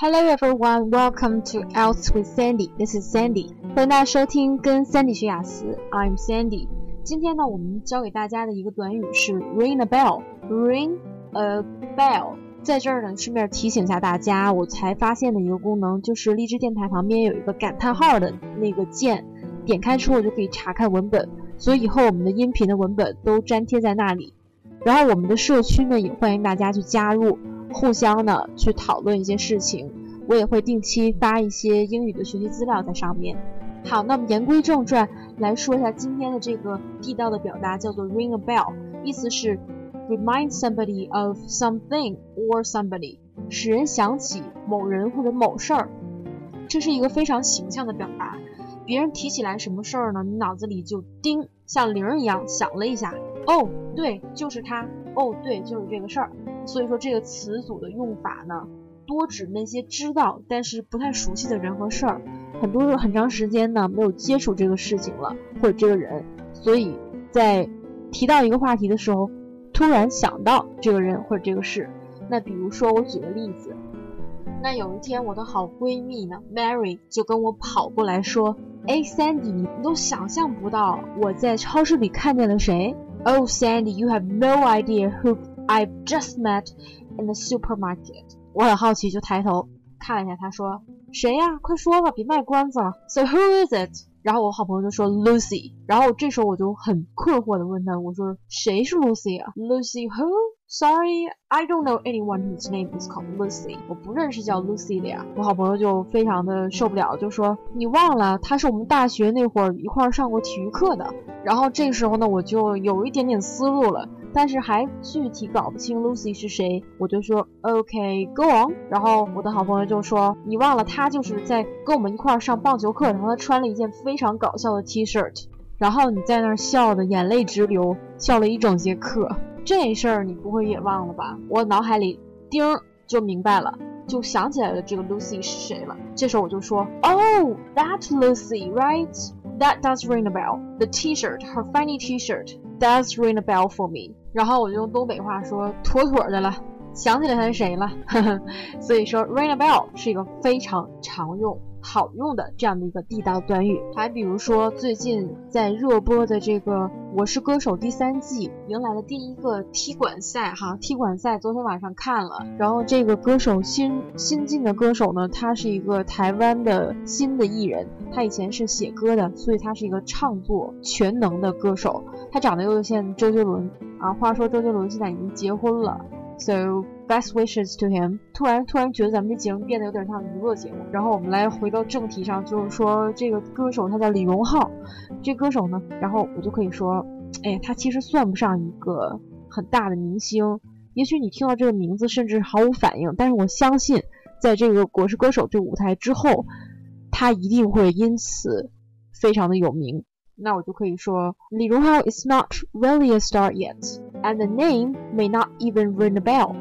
Hello everyone, welcome to Outs with Sandy. This is Sandy. 欢迎大家收听跟 Sandy 学雅思。I'm Sandy. 今天呢，我们教给大家的一个短语是 ring a bell. Ring a bell. 在这儿呢，顺便提醒一下大家，我才发现的一个功能就是荔枝电台旁边有一个感叹号的那个键，点开之后就可以查看文本，所以以后我们的音频的文本都粘贴在那里。然后我们的社区呢，也欢迎大家去加入。互相的去讨论一些事情，我也会定期发一些英语的学习资料在上面。好，那么言归正传，来说一下今天的这个地道的表达，叫做 ring a bell，意思是 remind somebody of something or somebody，使人想起某人或者某事儿。这是一个非常形象的表达，别人提起来什么事儿呢，你脑子里就叮，像铃一样响了一下。哦，对，就是他。哦，对，就是这个事儿。所以说这个词组的用法呢，多指那些知道但是不太熟悉的人和事儿，很多很长时间呢没有接触这个事情了或者这个人，所以在提到一个话题的时候，突然想到这个人或者这个事。那比如说我举个例子，那有一天我的好闺蜜呢，Mary 就跟我跑过来说：“哎，Sandy，你都想象不到我在超市里看见了谁 ？Oh Sandy，you have no idea who。” I've just met in the supermarket。我很好奇，就抬头看了一下，他说：“谁呀？快说吧，别卖关子了。” So who is it？然后我好朋友就说 Lucy。然后这时候我就很困惑的问他：“我说谁是 Lucy 啊？”Lucy who？Sorry, I don't know anyone whose name is called Lucy。我不认识叫 Lucy 的呀。我好朋友就非常的受不了，就说你忘了，她是我们大学那会儿一块上过体育课的。 然后这个时候呢，我就有一点点思路了，但是还具体搞不清 Lucy 是谁。我就说 OK，go on。然后我的好朋友就说你忘了，她就是在跟我们一块儿上棒球课，然后她穿了一件非常搞笑的 T-shirt，然后你在那儿笑的眼泪直流，笑了一整节课。这事儿你不会也忘了吧？我脑海里叮就明白了，就想起来了这个 Lucy 是谁了。这时候我就说，Oh, that Lucy, right? That does ring a bell. The T-shirt, her funny T-shirt, does ring a bell for me. 然后我就用东北话说，妥妥的了， 想起来他是谁了。呵 呵所以说，ring a bell 是一个非常常用。好用的这样的一个地道短语，还比如说最近在热播的这个《我是歌手》第三季迎来了第一个踢馆赛哈，踢馆赛昨天晚上看了，然后这个歌手新新进的歌手呢，他是一个台湾的新的艺人，他以前是写歌的，所以他是一个唱作全能的歌手，他长得又像周杰伦啊，话说周杰伦现在已经结婚了，so。Best wishes to him。突然，突然觉得咱们这节目变得有点像娱乐节目。然后我们来回到正题上，就是说这个歌手他叫李荣浩。这歌手呢，然后我就可以说，哎，他其实算不上一个很大的明星。也许你听到这个名字甚至毫无反应，但是我相信，在这个《国是歌手》这舞台之后，他一定会因此非常的有名。那我就可以说，李荣浩 is not really a star yet And the name may not even ring a bell。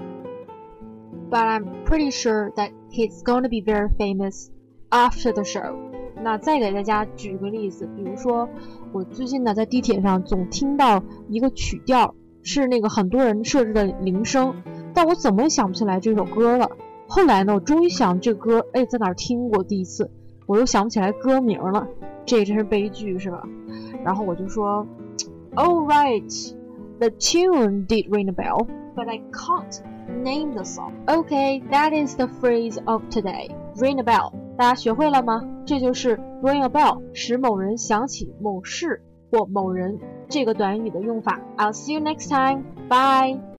but I'm pretty sure that he's going to be very famous after the show。那再给大家举个例子，比如说我最近呢在地铁上总听到一个曲调，是那个很多人设置的铃声，但我怎么也想不起来这首歌了。后来呢，我终于想这歌，哎，在哪儿听过第一次，我又想不起来歌名了，这真是悲剧，是吧？然后我就说，All right, the tune did ring a bell, but I can't Name the song. Okay, that is the phrase of today. Ring a bell. 大家学会了吗？这就是 ring a bell，使某人想起某事或某人这个短语的用法。I'll see you next time. Bye.